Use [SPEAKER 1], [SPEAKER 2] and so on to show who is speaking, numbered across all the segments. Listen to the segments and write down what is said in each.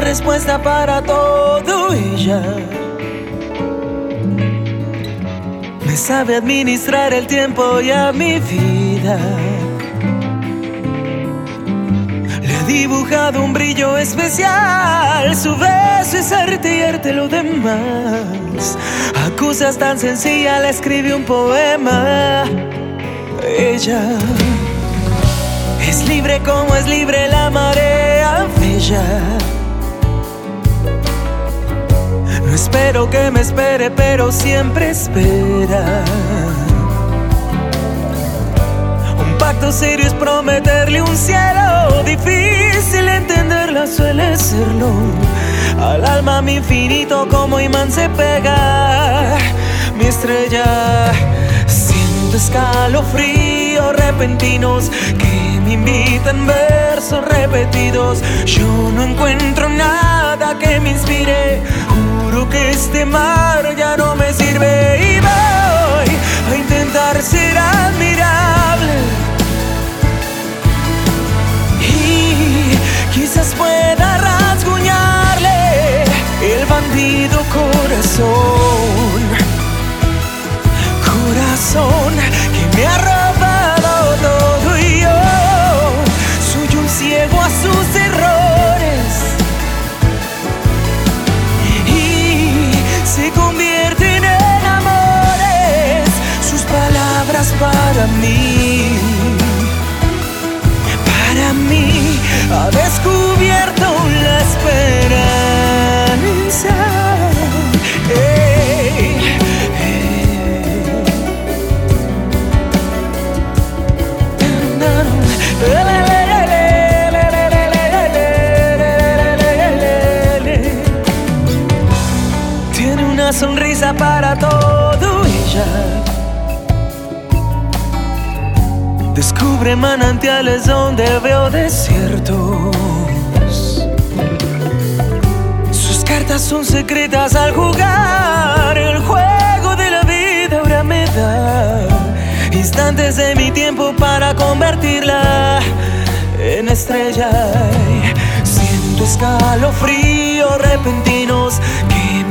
[SPEAKER 1] respuesta para todo ella. Me sabe administrar el tiempo y a mi vida. Le he dibujado un brillo especial. Su beso es arte y arte lo demás. A tan sencillas le escribí un poema. Ella es libre como es libre la marea bella. Espero que me espere, pero siempre espera. Un pacto serio es prometerle un cielo. Difícil entenderla suele serlo. Al alma mi infinito como imán se pega. Mi estrella siento escalofrío repentinos que me invitan versos repetidos. Yo no encuentro nada que me inspire. Este mar ya no para mí para mí ha descubierto la esperanza. Tiene una sonrisa para todo ella. Descubre manantiales donde veo desiertos. Sus cartas son secretas al jugar el juego de la vida. Ahora me da instantes de mi tiempo para convertirla en estrella. Siento escalofríos repentinos que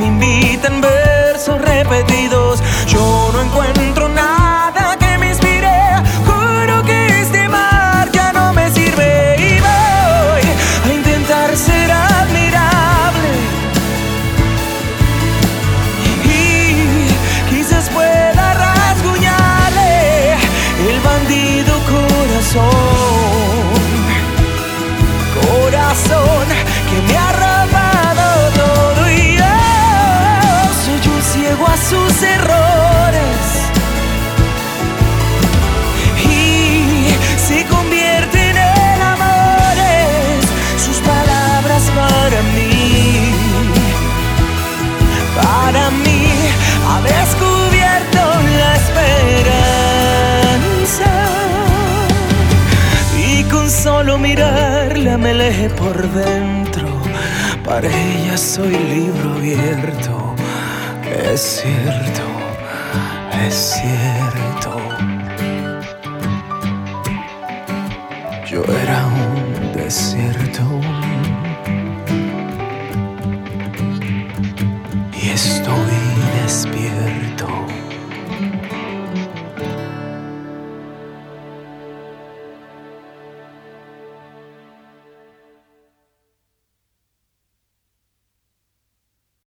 [SPEAKER 1] me lee por dentro. Para ella soy libro abierto. Es cierto es cierto. Yo era un desierto. Y estoy despierto.